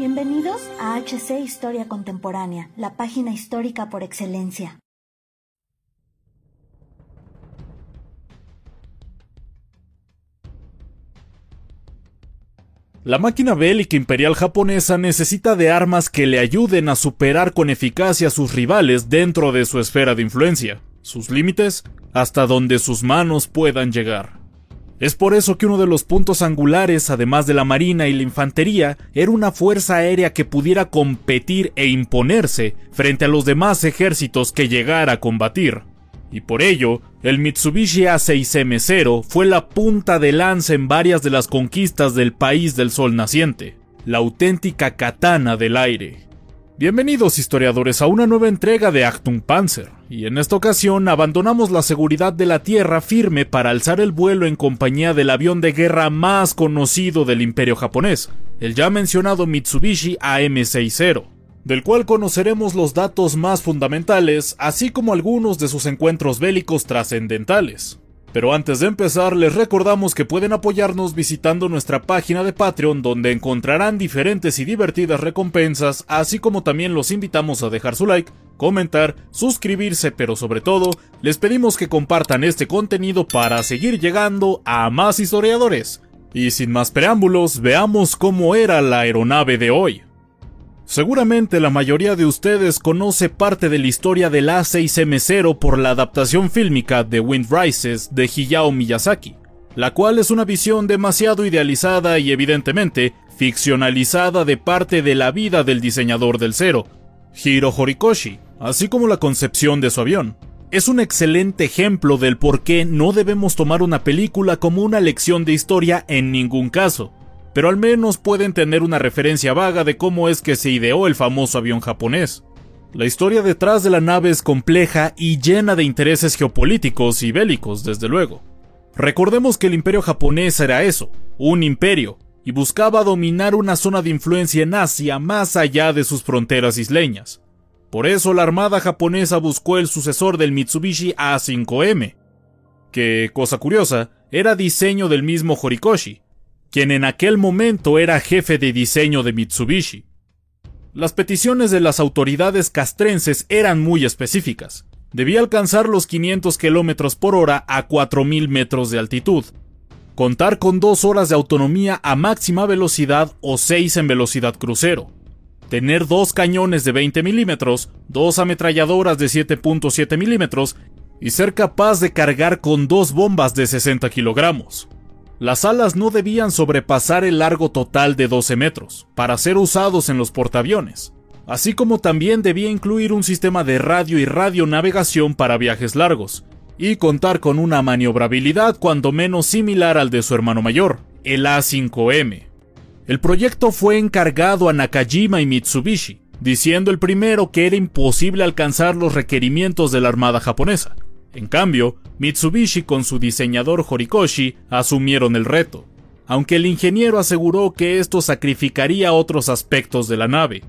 Bienvenidos a HC Historia Contemporánea, la página histórica por excelencia. La máquina bélica imperial japonesa necesita de armas que le ayuden a superar con eficacia a sus rivales dentro de su esfera de influencia, sus límites, hasta donde sus manos puedan llegar. Es por eso que uno de los puntos angulares, además de la marina y la infantería, era una fuerza aérea que pudiera competir e imponerse frente a los demás ejércitos que llegara a combatir. Y por ello, el Mitsubishi A6M0 fue la punta de lanza en varias de las conquistas del país del sol naciente, la auténtica katana del aire. Bienvenidos historiadores a una nueva entrega de Achtung Panzer, y en esta ocasión abandonamos la seguridad de la tierra firme para alzar el vuelo en compañía del avión de guerra más conocido del imperio japonés, el ya mencionado Mitsubishi AM60, del cual conoceremos los datos más fundamentales, así como algunos de sus encuentros bélicos trascendentales. Pero antes de empezar, les recordamos que pueden apoyarnos visitando nuestra página de Patreon donde encontrarán diferentes y divertidas recompensas, así como también los invitamos a dejar su like, comentar, suscribirse, pero sobre todo, les pedimos que compartan este contenido para seguir llegando a más historiadores. Y sin más preámbulos, veamos cómo era la aeronave de hoy. Seguramente la mayoría de ustedes conoce parte de la historia del A6M0 por la adaptación fílmica de Wind Rises de Hayao Miyazaki, la cual es una visión demasiado idealizada y evidentemente ficcionalizada de parte de la vida del diseñador del cero, Hiro Horikoshi, así como la concepción de su avión. Es un excelente ejemplo del por qué no debemos tomar una película como una lección de historia en ningún caso, pero al menos pueden tener una referencia vaga de cómo es que se ideó el famoso avión japonés. La historia detrás de la nave es compleja y llena de intereses geopolíticos y bélicos, desde luego. Recordemos que el imperio japonés era eso, un imperio, y buscaba dominar una zona de influencia en Asia más allá de sus fronteras isleñas. Por eso la armada japonesa buscó el sucesor del Mitsubishi A5M, que, cosa curiosa, era diseño del mismo Horikoshi, quien en aquel momento era jefe de diseño de Mitsubishi. Las peticiones de las autoridades castrenses eran muy específicas. Debía alcanzar los 500 km por hora a 4.000 metros de altitud, contar con dos horas de autonomía a máxima velocidad o 6 en velocidad crucero, tener dos cañones de 20 milímetros, dos ametralladoras de 7.7 milímetros y ser capaz de cargar con dos bombas de 60 kilogramos. Las alas no debían sobrepasar el largo total de 12 metros, para ser usados en los portaaviones, así como también debía incluir un sistema de radio y radionavegación para viajes largos, y contar con una maniobrabilidad cuando menos similar al de su hermano mayor, el A5M. El proyecto fue encargado a Nakajima y Mitsubishi, diciendo el primero que era imposible alcanzar los requerimientos de la Armada japonesa, en cambio, Mitsubishi con su diseñador Horikoshi asumieron el reto, aunque el ingeniero aseguró que esto sacrificaría otros aspectos de la nave.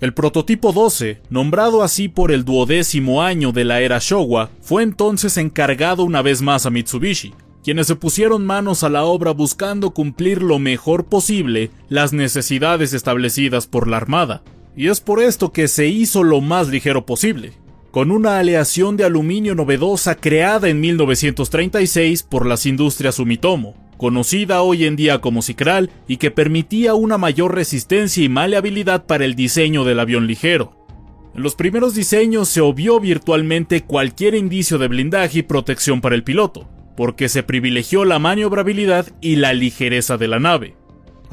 El prototipo 12, nombrado así por el duodécimo año de la era Showa, fue entonces encargado una vez más a Mitsubishi, quienes se pusieron manos a la obra buscando cumplir lo mejor posible las necesidades establecidas por la Armada. Y es por esto que se hizo lo más ligero posible, con una aleación de aluminio novedosa creada en 1936 por las industrias Sumitomo, conocida hoy en día como Cicral y que permitía una mayor resistencia y maleabilidad para el diseño del avión ligero. En los primeros diseños se obvió virtualmente cualquier indicio de blindaje y protección para el piloto, porque se privilegió la maniobrabilidad y la ligereza de la nave.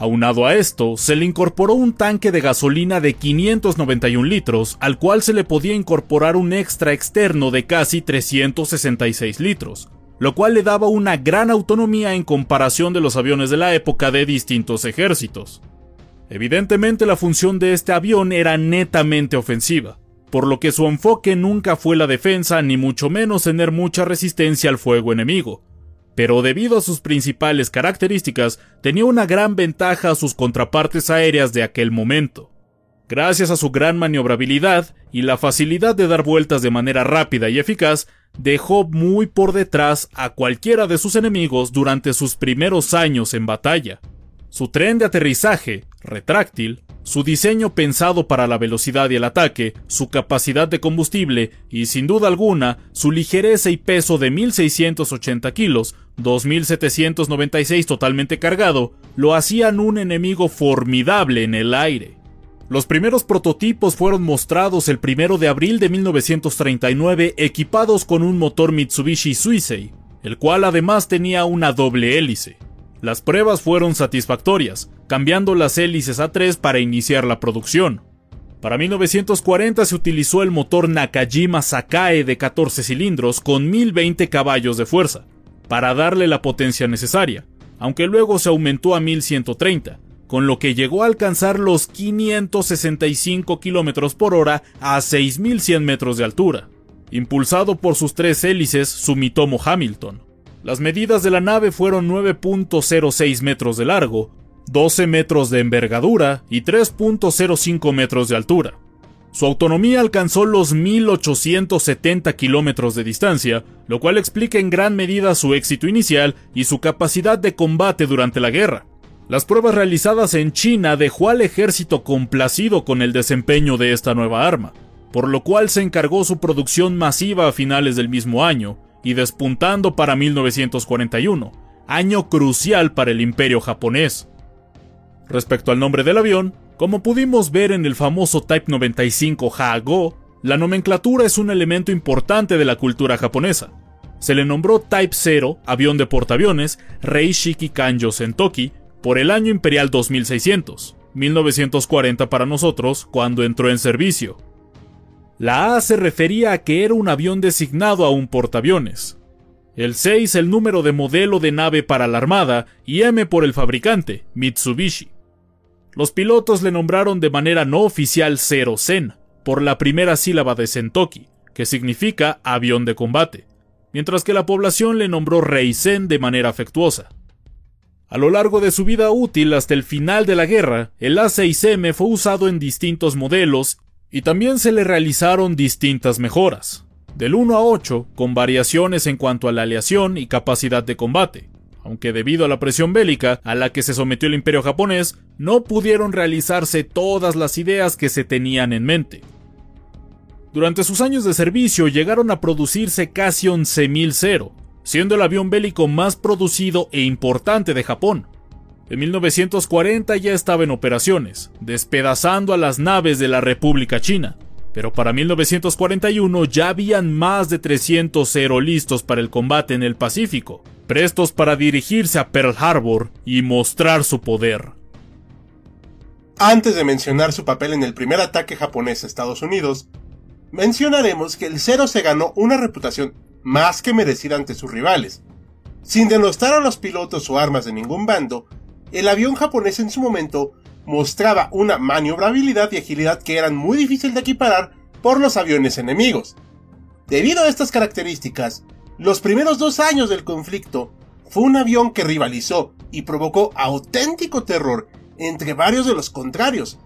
Aunado a esto, se le incorporó un tanque de gasolina de 591 litros, al cual se le podía incorporar un extra externo de casi 366 litros, lo cual le daba una gran autonomía en comparación de los aviones de la época de distintos ejércitos. Evidentemente la función de este avión era netamente ofensiva, por lo que su enfoque nunca fue la defensa ni mucho menos tener mucha resistencia al fuego enemigo. Pero debido a sus principales características, tenía una gran ventaja a sus contrapartes aéreas de aquel momento. Gracias a su gran maniobrabilidad y la facilidad de dar vueltas de manera rápida y eficaz, dejó muy por detrás a cualquiera de sus enemigos durante sus primeros años en batalla. Su tren de aterrizaje, retráctil, su diseño pensado para la velocidad y el ataque, su capacidad de combustible y sin duda alguna su ligereza y peso de 1680 kilos, 2796 totalmente cargado, lo hacían un enemigo formidable en el aire. Los primeros prototipos fueron mostrados el 1 de abril de 1939 equipados con un motor Mitsubishi Suisei, el cual además tenía una doble hélice. Las pruebas fueron satisfactorias, cambiando las hélices a 3 para iniciar la producción. Para 1940 se utilizó el motor Nakajima Sakae de 14 cilindros con 1020 caballos de fuerza, para darle la potencia necesaria, aunque luego se aumentó a 1130, con lo que llegó a alcanzar los 565 km por hora a 6100 metros de altura, impulsado por sus tres hélices Sumitomo Hamilton. Las medidas de la nave fueron 9.06 metros de largo, 12 metros de envergadura y 3.05 metros de altura. Su autonomía alcanzó los 1870 kilómetros de distancia, lo cual explica en gran medida su éxito inicial y su capacidad de combate durante la guerra. Las pruebas realizadas en China dejó al ejército complacido con el desempeño de esta nueva arma, por lo cual se encargó su producción masiva a finales del mismo año, y despuntando para 1941, año crucial para el imperio japonés. Respecto al nombre del avión, como pudimos ver en el famoso Type 95 Hago, la nomenclatura es un elemento importante de la cultura japonesa. Se le nombró Type 0, avión de portaaviones, Reishiki Kanjo Sentoki, por el año imperial 2600, 1940 para nosotros, cuando entró en servicio. La A se refería a que era un avión designado a un portaaviones. El 6 el número de modelo de nave para la Armada y M por el fabricante, Mitsubishi. Los pilotos le nombraron de manera no oficial Zero Sen, por la primera sílaba de Sentoki, que significa avión de combate, mientras que la población le nombró Reisen de manera afectuosa. A lo largo de su vida útil hasta el final de la guerra, el A6M fue usado en distintos modelos y también se le realizaron distintas mejoras, del 1 a 8, con variaciones en cuanto a la aleación y capacidad de combate, aunque debido a la presión bélica a la que se sometió el imperio japonés, no pudieron realizarse todas las ideas que se tenían en mente. Durante sus años de servicio llegaron a producirse casi 11.000 cero, siendo el avión bélico más producido e importante de Japón, en 1940 ya estaba en operaciones, despedazando a las naves de la República China. Pero para 1941 ya habían más de 300 Zero listos para el combate en el Pacífico, prestos para dirigirse a Pearl Harbor y mostrar su poder. Antes de mencionar su papel en el primer ataque japonés a Estados Unidos, mencionaremos que el Zero se ganó una reputación más que merecida ante sus rivales. Sin denostar a los pilotos o armas de ningún bando, el avión japonés en su momento mostraba una maniobrabilidad y agilidad que eran muy difíciles de equiparar por los aviones enemigos. Debido a estas características, los primeros dos años del conflicto fue un avión que rivalizó y provocó auténtico terror entre varios de los contrarios,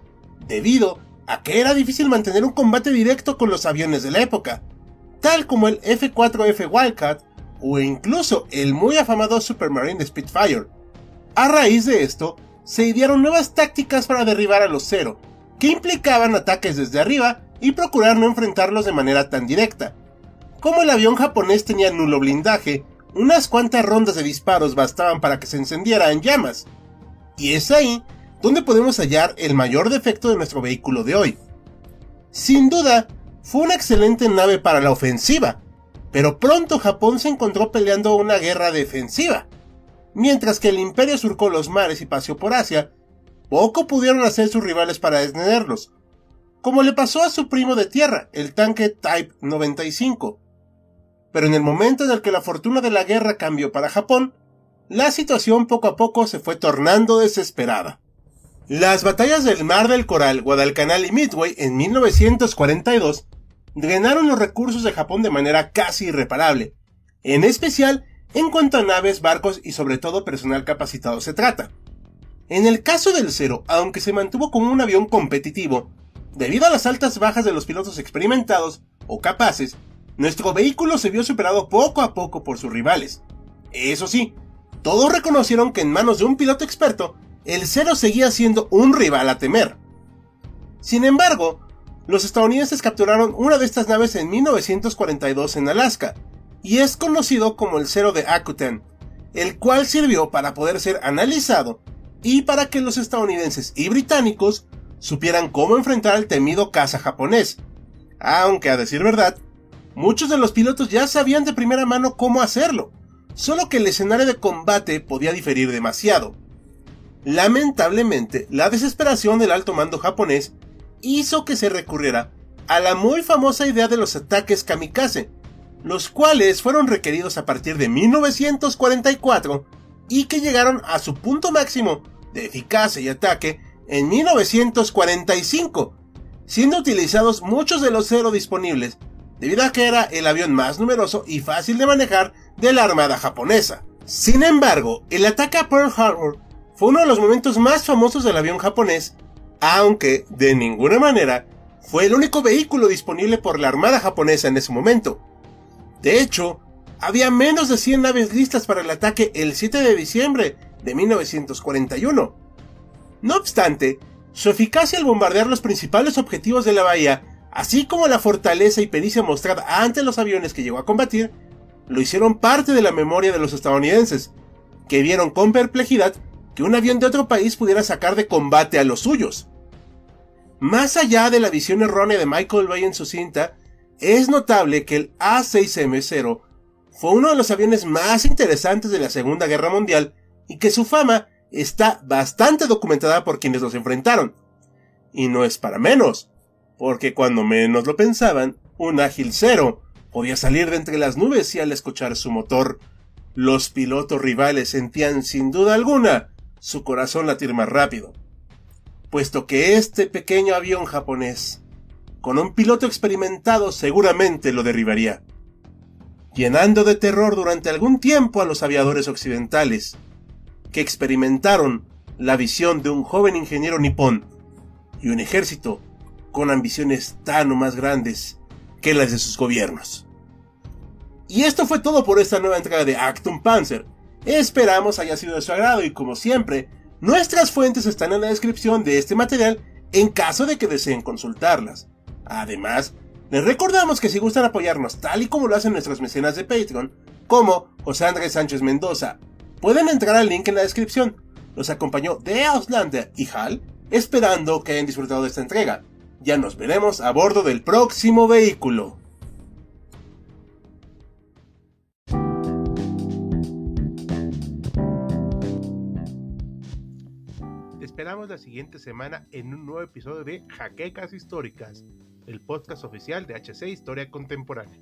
debido a que era difícil mantener un combate directo con los aviones de la época, tal como el F-4F Wildcat o incluso el muy afamado Supermarine Spitfire, a raíz de esto, se idearon nuevas tácticas para derribar a los Zero, que implicaban ataques desde arriba y procurar no enfrentarlos de manera tan directa. Como el avión japonés tenía nulo blindaje, unas cuantas rondas de disparos bastaban para que se encendiera en llamas. Y es ahí donde podemos hallar el mayor defecto de nuestro vehículo de hoy. Sin duda, fue una excelente nave para la ofensiva, pero pronto Japón se encontró peleando una guerra defensiva, Mientras que el imperio surcó los mares y paseó por Asia, poco pudieron hacer sus rivales para detenerlos, como le pasó a su primo de tierra, el tanque Type 95. Pero en el momento en el que la fortuna de la guerra cambió para Japón, la situación poco a poco se fue tornando desesperada. Las batallas del Mar del Coral, Guadalcanal y Midway en 1942 drenaron los recursos de Japón de manera casi irreparable, en especial en cuanto a naves, barcos y sobre todo personal capacitado se trata. En el caso del Cero, aunque se mantuvo como un avión competitivo, debido a las altas bajas de los pilotos experimentados o capaces, nuestro vehículo se vio superado poco a poco por sus rivales. Eso sí, todos reconocieron que en manos de un piloto experto, el Cero seguía siendo un rival a temer. Sin embargo, los estadounidenses capturaron una de estas naves en 1942 en Alaska, y es conocido como el Cero de Akuten, el cual sirvió para poder ser analizado y para que los estadounidenses y británicos supieran cómo enfrentar al temido caza japonés. Aunque a decir verdad, muchos de los pilotos ya sabían de primera mano cómo hacerlo, solo que el escenario de combate podía diferir demasiado. Lamentablemente, la desesperación del alto mando japonés hizo que se recurriera a la muy famosa idea de los ataques kamikaze, los cuales fueron requeridos a partir de 1944 y que llegaron a su punto máximo de eficacia y ataque en 1945, siendo utilizados muchos de los cero disponibles, debido a que era el avión más numeroso y fácil de manejar de la Armada japonesa. Sin embargo, el ataque a Pearl Harbor fue uno de los momentos más famosos del avión japonés aunque de ninguna manera fue el único vehículo disponible por la Armada japonesa en ese momento. De hecho, había menos de 100 naves listas para el ataque el 7 de diciembre de 1941. No obstante, su eficacia al bombardear los principales objetivos de la bahía, así como la fortaleza y pericia mostrada ante los aviones que llegó a combatir, lo hicieron parte de la memoria de los estadounidenses, que vieron con perplejidad que un avión de otro país pudiera sacar de combate a los suyos. Más allá de la visión errónea de Michael Bay en su cinta, es notable que el A6M0 fue uno de los aviones más interesantes de la Segunda Guerra Mundial y que su fama está bastante documentada por quienes los enfrentaron. Y no es para menos, porque cuando menos lo pensaban, un ágil cero podía salir de entre las nubes y al escuchar su motor, los pilotos rivales sentían sin duda alguna su corazón latir más rápido, puesto que este pequeño avión japonés, con un piloto experimentado, seguramente lo derribaría, llenando de terror durante algún tiempo a los aviadores occidentales, que experimentaron la visión de un joven ingeniero nipón y un ejército con ambiciones tan o más grandes que las de sus gobiernos. Y esto fue todo por esta nueva entrega de Actum Panzer, Esperamos haya sido de su agrado y como siempre, nuestras fuentes están en la descripción de este material en caso de que deseen consultarlas. Además, les recordamos que si gustan apoyarnos tal y como lo hacen nuestras mecenas de Patreon, como José Andrés Sánchez Mendoza, pueden entrar al link en la descripción. Los acompañó de Auslander y Hal, esperando que hayan disfrutado de esta entrega. Ya nos veremos a bordo del próximo vehículo. esperamos la siguiente semana en un nuevo episodio de Jaquecas Históricas, el podcast oficial de HC Historia Contemporánea.